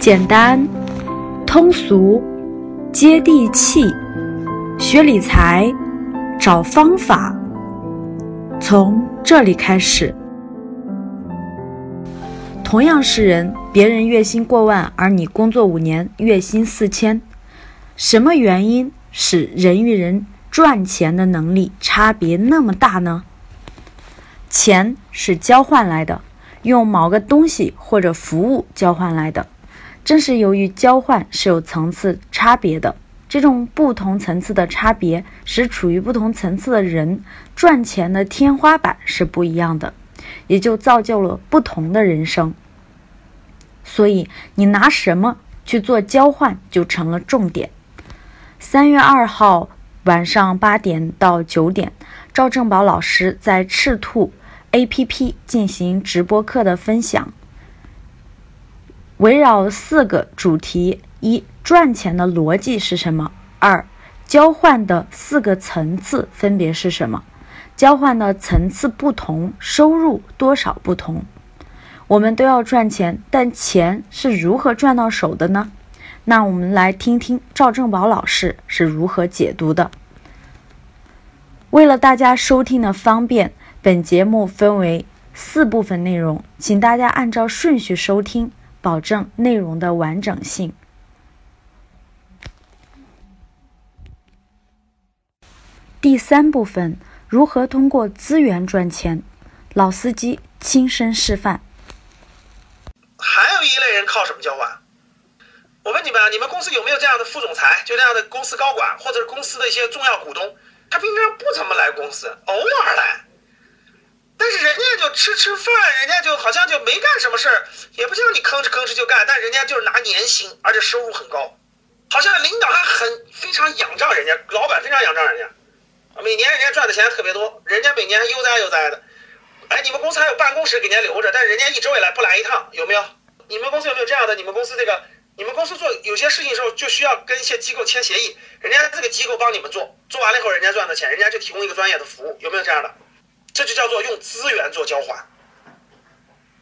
简单、通俗、接地气，学理财，找方法，从这里开始。同样是人，别人月薪过万，而你工作五年，月薪四千，什么原因使人与人赚钱的能力差别那么大呢？钱是交换来的，用某个东西或者服务交换来的。正是由于交换是有层次差别的，这种不同层次的差别，使处于不同层次的人赚钱的天花板是不一样的，也就造就了不同的人生。所以，你拿什么去做交换，就成了重点。三月二号晚上八点到九点，赵正宝老师在赤兔 APP 进行直播课的分享。围绕四个主题：一、赚钱的逻辑是什么？二、交换的四个层次分别是什么？交换的层次不同，收入多少不同？我们都要赚钱，但钱是如何赚到手的呢？那我们来听听赵正宝老师是如何解读的。为了大家收听的方便，本节目分为四部分内容，请大家按照顺序收听。保证内容的完整性。第三部分，如何通过资源赚钱？老司机亲身示范。还有一类人靠什么交换？我问你们啊，你们公司有没有这样的副总裁，就这样的公司高管，或者是公司的一些重要股东？他平常不怎么来公司，偶尔来。但是人家就吃吃饭，人家就好像就没干什么事儿，也不像你吭哧吭哧就干，但人家就是拿年薪，而且收入很高，好像领导还很非常仰仗人家，老板非常仰仗人家，每年人家赚的钱特别多，人家每年悠哉悠哉的。哎，你们公司还有办公室给人家留着，但是人家一周也来不来一趟，有没有？你们公司有没有这样的？你们公司这个，你们公司做有些事情的时候就需要跟一些机构签协议，人家这个机构帮你们做，做完了以后人家赚的钱，人家就提供一个专业的服务，有没有这样的？这就叫做用资源做交换。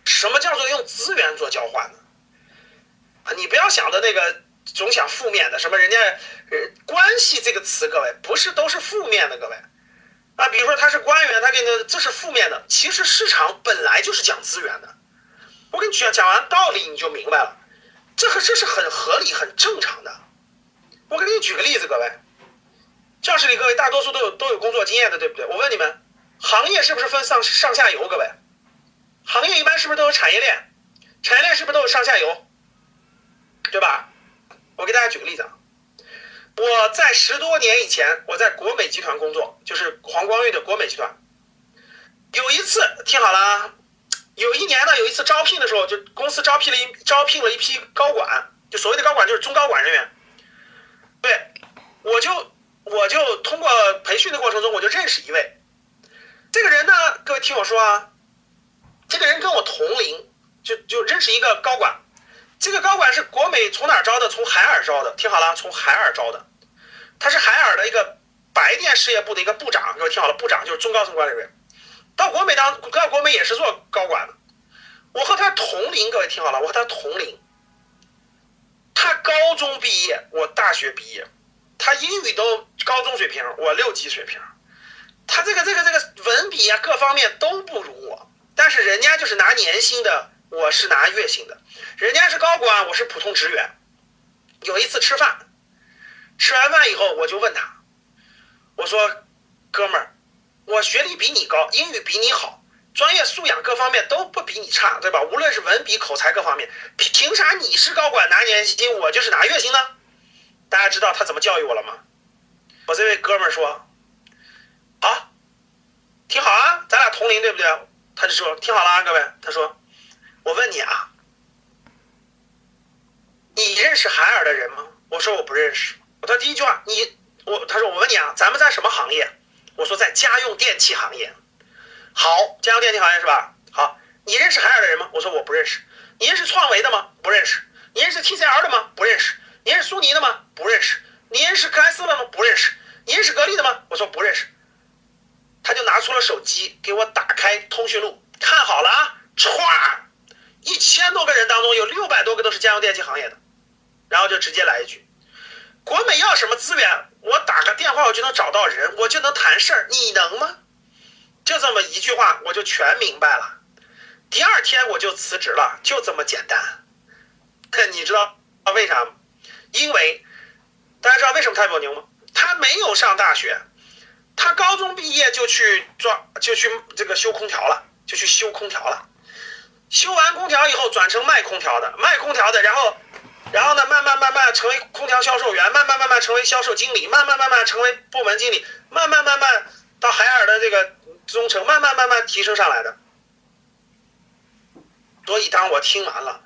什么叫做用资源做交换呢？啊，你不要想的那个总想负面的，什么人家关系这个词，各位不是都是负面的，各位啊，比如说他是官员，他给你这是负面的。其实市场本来就是讲资源的。我跟你讲讲完道理你就明白了，这和这是很合理、很正常的。我给你举个例子，各位，教室里各位大多数都有都有工作经验的，对不对？我问你们。行业是不是分上上下游？各位，行业一般是不是都有产业链？产业链是不是都有上下游？对吧？我给大家举个例子啊，我在十多年以前，我在国美集团工作，就是黄光裕的国美集团。有一次，听好了啊，有一年呢，有一次招聘的时候，就公司招聘了一招聘了一批高管，就所谓的高管就是中高管人员。对，我就我就通过培训的过程中，我就认识一位。这个人呢，各位听我说啊，这个人跟我同龄，就就认识一个高管，这个高管是国美从哪儿招的？从海尔招的。听好了，从海尔招的，他是海尔的一个白电事业部的一个部长。各位听好了，部长就是中高层管理人员。到国美当，到国美也是做高管的。我和他同龄，各位听好了，我和他同龄。他高中毕业，我大学毕业，他英语都高中水平，我六级水平。他这个这个这个文笔啊，各方面都不如我，但是人家就是拿年薪的，我是拿月薪的，人家是高管，我是普通职员。有一次吃饭，吃完饭以后，我就问他，我说：“哥们儿，我学历比你高，英语比你好，专业素养各方面都不比你差，对吧？无论是文笔、口才各方面，凭凭啥你是高管拿年薪，我就是拿月薪呢？”大家知道他怎么教育我了吗？我这位哥们儿说。好，听好啊，咱俩同龄对不对？他就说听好了啊，各位，他说，我问你啊，你认识海尔的人吗？我说我不认识。他第一句话，你我他说我问你啊，咱们在什么行业？我说在家用电器行业。好，家用电器行业是吧？好，你认识海尔的人吗？我说我不认识。你认识创维的吗？不认识。你认识 TCL 的吗？不认识。你认识苏宁的吗？不认识。你认识克莱斯勒吗？不认识。你认识格力的吗？我说不认识。拿出了手机给我打开通讯录，看好了啊，歘，一千多个人当中有六百多个都是家用电器行业的，然后就直接来一句：“国美要什么资源，我打个电话我就能找到人，我就能谈事儿，你能吗？”就这么一句话，我就全明白了。第二天我就辞职了，就这么简单。你知道为啥吗？因为大家知道为什么他比我牛吗？他没有上大学，他高中毕业就去装，就去这个修空调了，就去修空调了。修完空调以后转成卖空调的，卖空调的，然后，然后呢，慢慢慢慢成为空调销售员，慢慢慢慢成为销售经理，慢慢慢慢成为部门经理，慢慢慢慢到海尔的这个中层，慢慢慢慢提升上来的。所以当我听完了，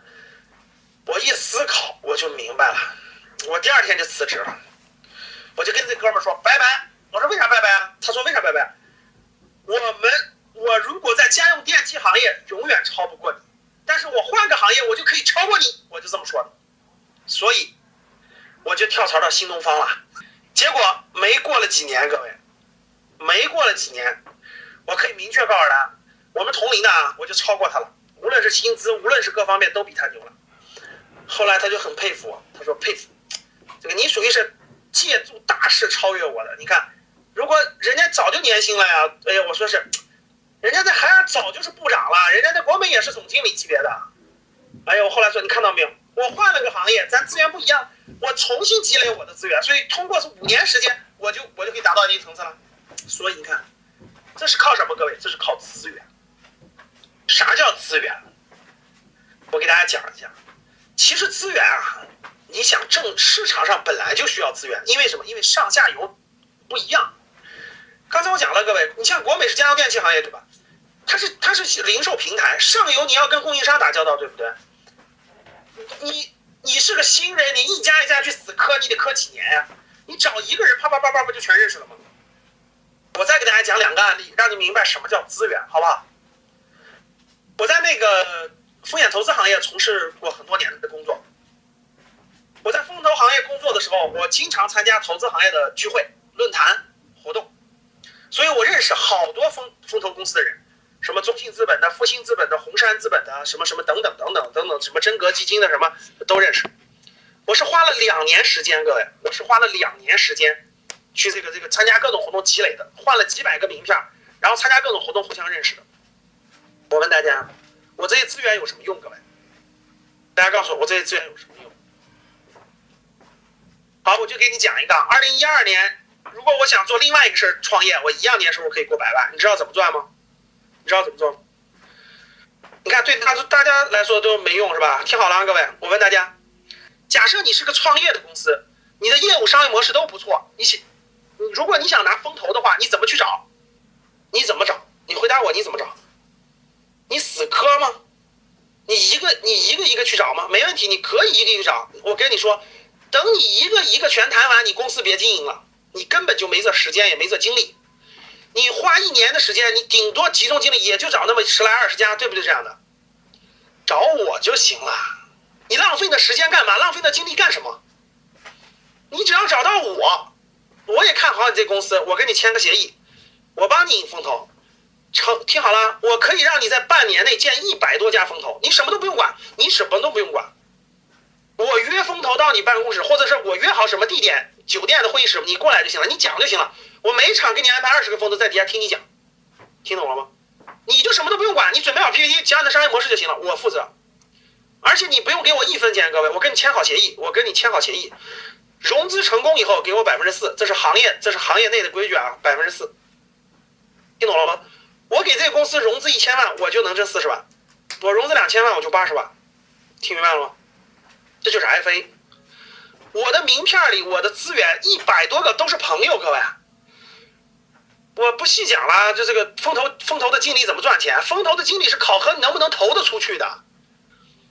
我一思考，我就明白了。我第二天就辞职了，我就跟这哥们说拜拜。我说为啥拜拜啊？他说为啥拜拜？我们。我如果在家用电器行业永远超不过你，但是我换个行业我就可以超过你，我就这么说的，所以我就跳槽到新东方了。结果没过了几年，各位，没过了几年，我可以明确告诉他，我们同龄的啊，我就超过他了，无论是薪资，无论是各方面都比他牛了。后来他就很佩服我，他说佩服，这个你属于是借助大势超越我的。你看，如果人家早就年薪了呀，哎呀，我说是。人家在海尔早就是部长了，人家在国美也是总经理级别的。哎呀，我后来说，你看到没有？我换了个行业，咱资源不一样，我重新积累我的资源，所以通过是五年时间，我就我就可以达到一定层次了。所以你看，这是靠什么？各位，这是靠资源。啥叫资源？我给大家讲一下。其实资源啊，你想挣市场上本来就需要资源，因为什么？因为上下游不一样。刚才我讲了，各位，你像国美是家用电器行业，对吧？它是它是零售平台，上游你要跟供应商打交道，对不对？你你是个新人，你一家一家去死磕，你得磕几年呀？你找一个人，啪啪啪啪不就全认识了吗？我再给大家讲两个案例，让你明白什么叫资源，好不好？我在那个风险投资行业从事过很多年的工作。我在风投行业工作的时候，我经常参加投资行业的聚会、论坛、活动。所以我认识好多风风投公司的人，什么中信资本的、复兴资本的、红杉资本的，什么什么等等等等等等，什么真格基金的，什么都认识。我是花了两年时间，各位，我是花了两年时间去这个这个参加各种活动积累的，换了几百个名片，然后参加各种活动互相认识的。我问大家，我这些资源有什么用？各位，大家告诉我，我这些资源有什么用？好，我就给你讲一个，二零一二年。如果我想做另外一个事儿创业，我一样年收入可以过百万，你知道怎么赚吗？你知道怎么做吗？你看，对大大家来说都没用是吧？听好了啊，各位，我问大家，假设你是个创业的公司，你的业务商业模式都不错，你想，如果你想拿风投的话，你怎么去找？你怎么找？你回答我，你怎么找？你死磕吗？你一个你一个一个去找吗？没问题，你可以一个一个找。我跟你说，等你一个一个全谈完，你公司别经营了。你根本就没这时间，也没这精力。你花一年的时间，你顶多集中精力也就找那么十来二十家，对不对？这样的，找我就行了。你浪费那时间干嘛？浪费那精力干什么？你只要找到我，我也看好你这公司，我跟你签个协议，我帮你引风投。成，听好了，我可以让你在半年内建一百多家风投，你什么都不用管，你什么都不用管。我约风投到你办公室，或者是我约好什么地点，酒店的会议室，你过来就行了，你讲就行了。我每场给你安排二十个风投在底下听你讲，听懂了吗？你就什么都不用管，你准备好 PPT，讲你的商业模式就行了，我负责。而且你不用给我一分钱，各位，我跟你签好协议，我跟你签好协议，融资成功以后给我百分之四，这是行业，这是行业内的规矩啊，百分之四，听懂了吗？我给这个公司融资一千万，我就能挣四十万，我融资两千万，我就八十万，听明白了吗？这就是 FA，我的名片里，我的资源一百多个都是朋友，各位，我不细讲了。就这个风投，风投的经理怎么赚钱？风投的经理是考核你能不能投得出去的。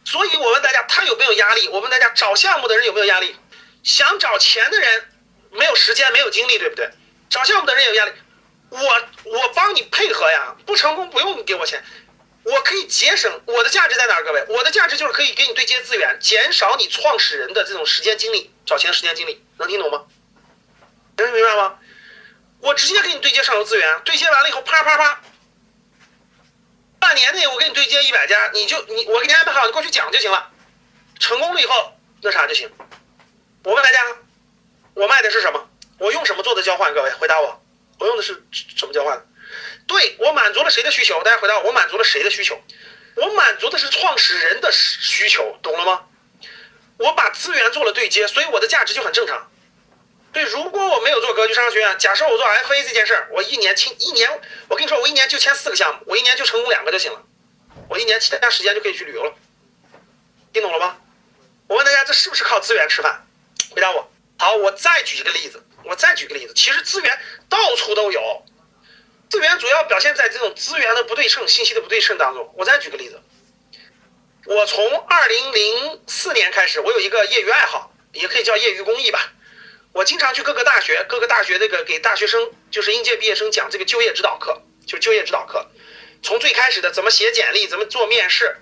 所以我问大家，他有没有压力？我问大家，找项目的人有没有压力？想找钱的人没有时间，没有精力，对不对？找项目的人有压力，我我帮你配合呀，不成功不用你给我钱。我可以节省我的价值在哪儿？各位，我的价值就是可以给你对接资源，减少你创始人的这种时间精力，找钱时间精力，能听懂吗？能明白吗？我直接给你对接上游资源，对接完了以后，啪啪啪，半年内我给你对接一百家，你就你我给你安排好，你过去讲就行了。成功了以后那啥就行。我问大家，我卖的是什么？我用什么做的交换？各位回答我，我用的是什么交换？对我满足了谁的需求？大家回答我，我满足了谁的需求？我满足的是创始人的需求，懂了吗？我把资源做了对接，所以我的价值就很正常。对，如果我没有做格局商学院，假设我做 FA 这件事儿，我一年签一年，我跟你说，我一年就签四个项目，我一年就成功两个就行了，我一年其他时间就可以去旅游了，听懂了吗？我问大家，这是不是靠资源吃饭？回答我。好，我再举一个例子，我再举个例子，其实资源到处都有，资源主要表现在这种资源的不对称、信息的不对称当中。我再举个例子，我从二零零四年开始，我有一个业余爱好，也可以叫业余公益吧。我经常去各个大学，各个大学这个给大学生，就是应届毕业生讲这个就业指导课，就就业指导课。从最开始的怎么写简历，怎么做面试，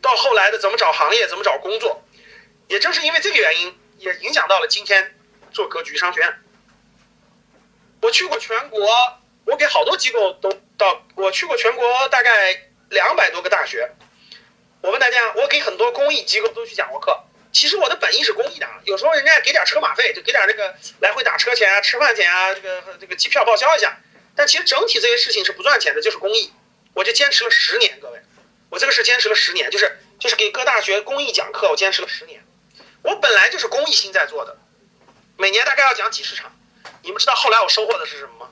到后来的怎么找行业，怎么找工作。也正是因为这个原因，也影响到了今天做格局商学院。我去过全国，我给好多机构都到，我去过全国大概两百多个大学。我问大家，我给很多公益机构都去讲过课。其实我的本意是公益的，有时候人家给点车马费，就给点这个来回打车钱啊、吃饭钱啊，这个这个机票报销一下。但其实整体这些事情是不赚钱的，就是公益。我就坚持了十年，各位，我这个是坚持了十年，就是就是给各大学公益讲课，我坚持了十年。我本来就是公益心在做的，每年大概要讲几十场。你们知道后来我收获的是什么吗？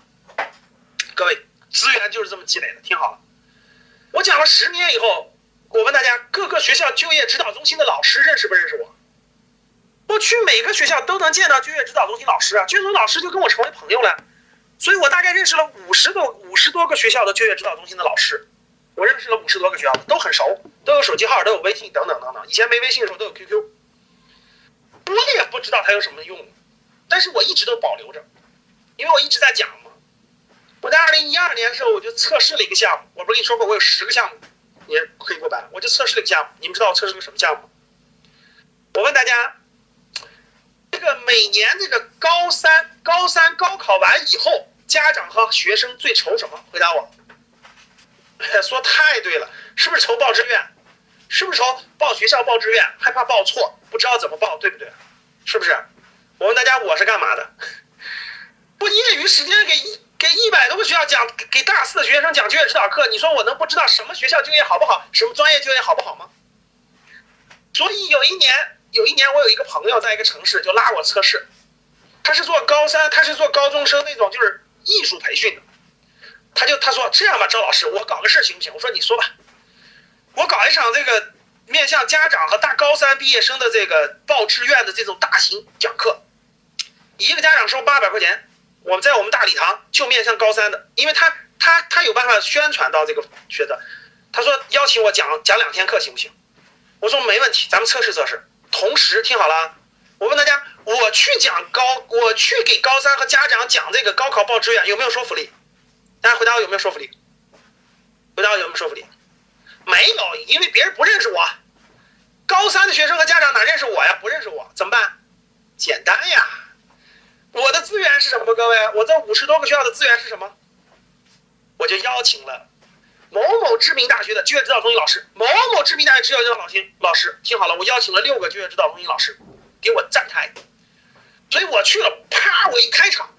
各位，资源就是这么积累的。听好了，我讲了十年以后。我问大家，各个学校就业指导中心的老师认识不认识我？我去每个学校都能见到就业指导中心老师啊，就业老师就跟我成为朋友了，所以我大概认识了五十多五十多个学校的就业指导中心的老师，我认识了五十多个学校，都很熟，都有手机号，都有微信等等等等。以前没微信的时候都有 QQ，我也不知道它有什么用，但是我一直都保留着，因为我一直在讲。我在二零一二年的时候我就测试了一个项目，我不是跟你说过我有十个项目。也可以过百，我就测试了一个项目，你们知道我测试个什么项目？我问大家，这个每年这个高三高三高考完以后，家长和学生最愁什么？回答我。说太对了，是不是愁报志愿？是不是愁报学校报志愿，害怕报错，不知道怎么报，对不对？是不是？我问大家，我是干嘛的？我业余时间给。给一百多个学校讲，给大四的学生讲就业指导课，你说我能不知道什么学校就业好不好，什么专业就业好不好吗？所以有一年，有一年我有一个朋友在一个城市就拉我测试，他是做高三，他是做高中生那种就是艺术培训的，他就他说这样吧，赵老师，我搞个事行不行？我说你说吧，我搞一场这个面向家长和大高三毕业生的这个报志愿的这种大型讲课，一个家长收八百块钱。我们在我们大礼堂就面向高三的，因为他他他有办法宣传到这个学的。他说邀请我讲讲两天课行不行？我说没问题，咱们测试测试。同时听好了，我问大家，我去讲高，我去给高三和家长讲这个高考报志愿有没有说服力？大家回答我有没有说服力？回答我有没有说服力？没有，因为别人不认识我。高三的学生和家长哪认识我呀？不认识我怎么办？简单呀。我的资源是什么？各位，我这五十多个学校的资源是什么？我就邀请了某某知名大学的就业指导中心老师，某某知名大学就业指导中心老师，听好了，我邀请了六个就业指导中心老师给我站台，所以我去了，啪，我一开场，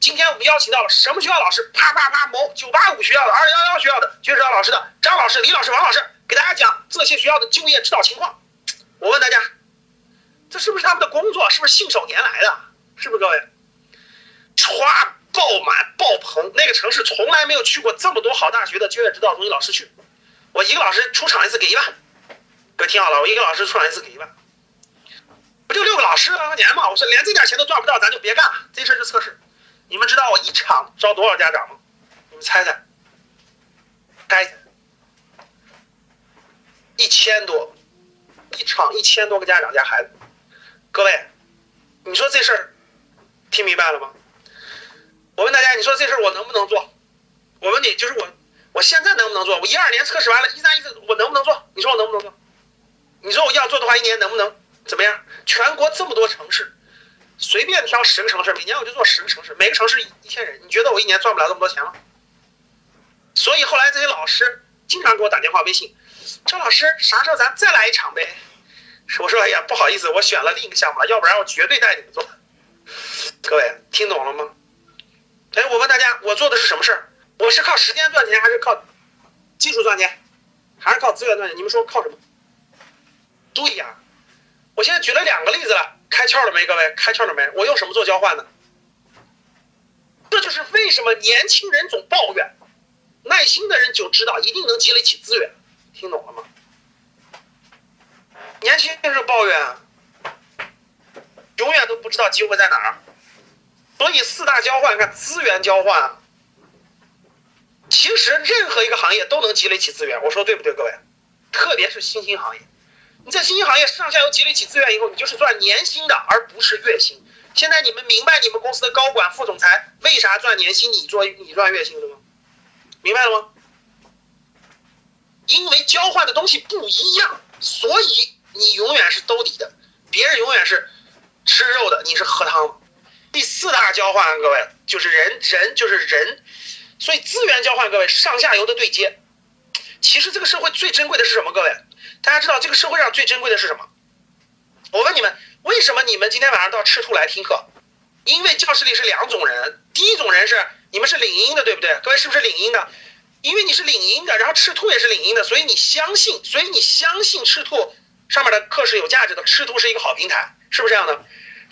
今天我们邀请到了什么学校老师？啪啪啪，某九八五学校的、二幺幺学校的就业指导老师的张老师、李老师、王老师，给大家讲这些学校的就业指导情况。我问大家，这是不是他们的工作？是不是信手拈来的？是不是各位？歘，爆满爆棚！那个城市从来没有去过这么多好大学的就业指导中心老师去。我一个老师出场一次给一万，各位听好了，我一个老师出场一次给一万，不就六个老师两块钱吗？我说连这点钱都赚不到，咱就别干了。这事儿就测试。你们知道我一场招多少家长吗？你们猜猜？该？一千多，一场一千多个家长加孩子。各位，你说这事儿？听明白了吗？我问大家，你说这事儿我能不能做？我问你，就是我，我现在能不能做？我一二年测试完了，一三一四我能不能做？你说我能不能做？你说我要做的话，一年能不能怎么样？全国这么多城市，随便挑十个城市，每年我就做十个城市，每个城市一千人，你觉得我一年赚不了这么多钱吗？所以后来这些老师经常给我打电话、微信，赵老师，啥时候咱再来一场呗？我说哎呀，不好意思，我选了另一个项目了，要不然我绝对带你们做。各位听懂了吗？哎，我问大家，我做的是什么事儿？我是靠时间赚钱，还是靠技术赚钱，还是靠资源赚钱？你们说靠什么？对呀！我现在举了两个例子了，开窍了没？各位开窍了没？我用什么做交换呢？这就是为什么年轻人总抱怨，耐心的人就知道一定能积累起资源。听懂了吗？年轻人抱怨，永远都不知道机会在哪儿。所以四大交换，看资源交换，其实任何一个行业都能积累起资源。我说对不对，各位？特别是新兴行业，你在新兴行业上下游积累起资源以后，你就是赚年薪的，而不是月薪。现在你们明白你们公司的高管、副总裁为啥赚年薪，你做你赚月薪了吗？明白了吗？因为交换的东西不一样，所以你永远是兜底的，别人永远是吃肉的，你是喝汤。第四大交换，各位就是人人就是人，所以资源交换，各位上下游的对接。其实这个社会最珍贵的是什么？各位，大家知道这个社会上最珍贵的是什么？我问你们，为什么你们今天晚上到赤兔来听课？因为教室里是两种人，第一种人是你们是领英的，对不对？各位是不是领英的？因为你是领英的，然后赤兔也是领英的，所以你相信，所以你相信赤兔上面的课是有价值的，赤兔是一个好平台，是不是这样的？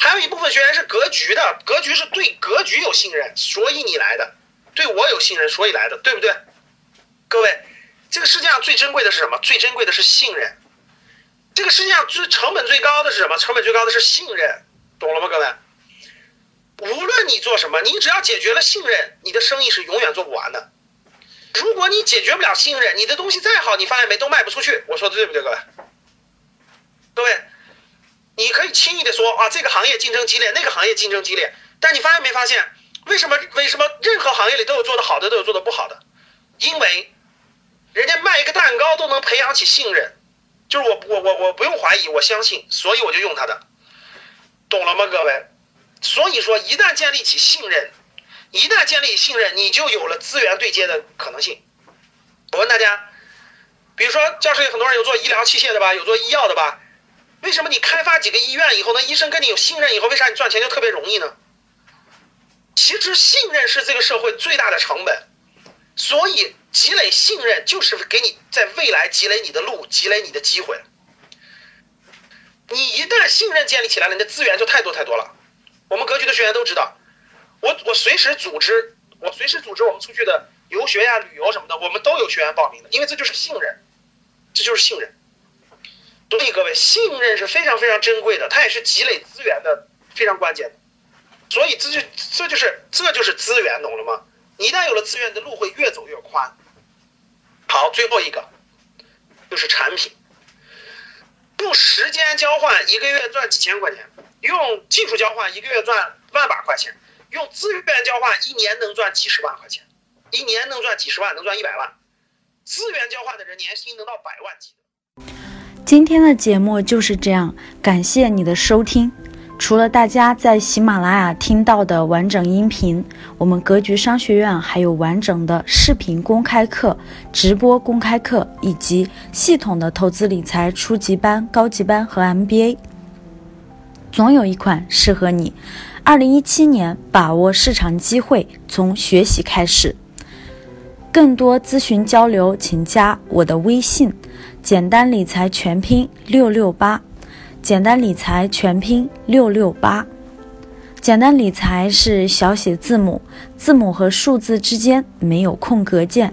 还有一部分学员是格局的，格局是对格局有信任，所以你来的；对我有信任，所以来的，对不对？各位，这个世界上最珍贵的是什么？最珍贵的是信任。这个世界上最成本最高的是什么？成本最高的是信任，懂了吗？各位，无论你做什么，你只要解决了信任，你的生意是永远做不完的。如果你解决不了信任，你的东西再好，你发现没，都卖不出去。我说的对不对，各位？各位。你可以轻易的说啊，这个行业竞争激烈，那个行业竞争激烈，但你发现没发现，为什么为什么任何行业里都有做的好的，都有做的不好的？因为人家卖一个蛋糕都能培养起信任，就是我我我我不用怀疑，我相信，所以我就用他的，懂了吗，各位？所以说，一旦建立起信任，一旦建立信任，你就有了资源对接的可能性。我问大家，比如说教室里很多人有做医疗器械的吧，有做医药的吧？为什么你开发几个医院以后呢？医生跟你有信任以后，为啥你赚钱就特别容易呢？其实信任是这个社会最大的成本，所以积累信任就是给你在未来积累你的路，积累你的机会。你一旦信任建立起来了，你的资源就太多太多了。我们格局的学员都知道，我我随时组织，我随时组织我们出去的游学呀、旅游什么的，我们都有学员报名的，因为这就是信任，这就是信任。所以各位，信任是非常非常珍贵的，它也是积累资源的非常关键的。所以这就这就是这就是资源，懂了吗？你一旦有了资源，你的路会越走越宽。好，最后一个就是产品，用时间交换一个月赚几千块钱，用技术交换一个月赚万把块钱，用资源交换一年能赚几十万块钱，一年能赚几十万，能赚一百万。资源交换的人年薪能到百万级。今天的节目就是这样，感谢你的收听。除了大家在喜马拉雅听到的完整音频，我们格局商学院还有完整的视频公开课、直播公开课，以及系统的投资理财初级班、高级班和 MBA，总有一款适合你。二零一七年，把握市场机会，从学习开始。更多咨询交流，请加我的微信。简单理财全拼六六八，简单理财全拼六六八，简单理财是小写字母，字母和数字之间没有空格键。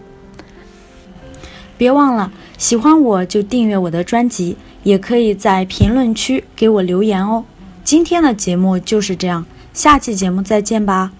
别忘了，喜欢我就订阅我的专辑，也可以在评论区给我留言哦。今天的节目就是这样，下期节目再见吧。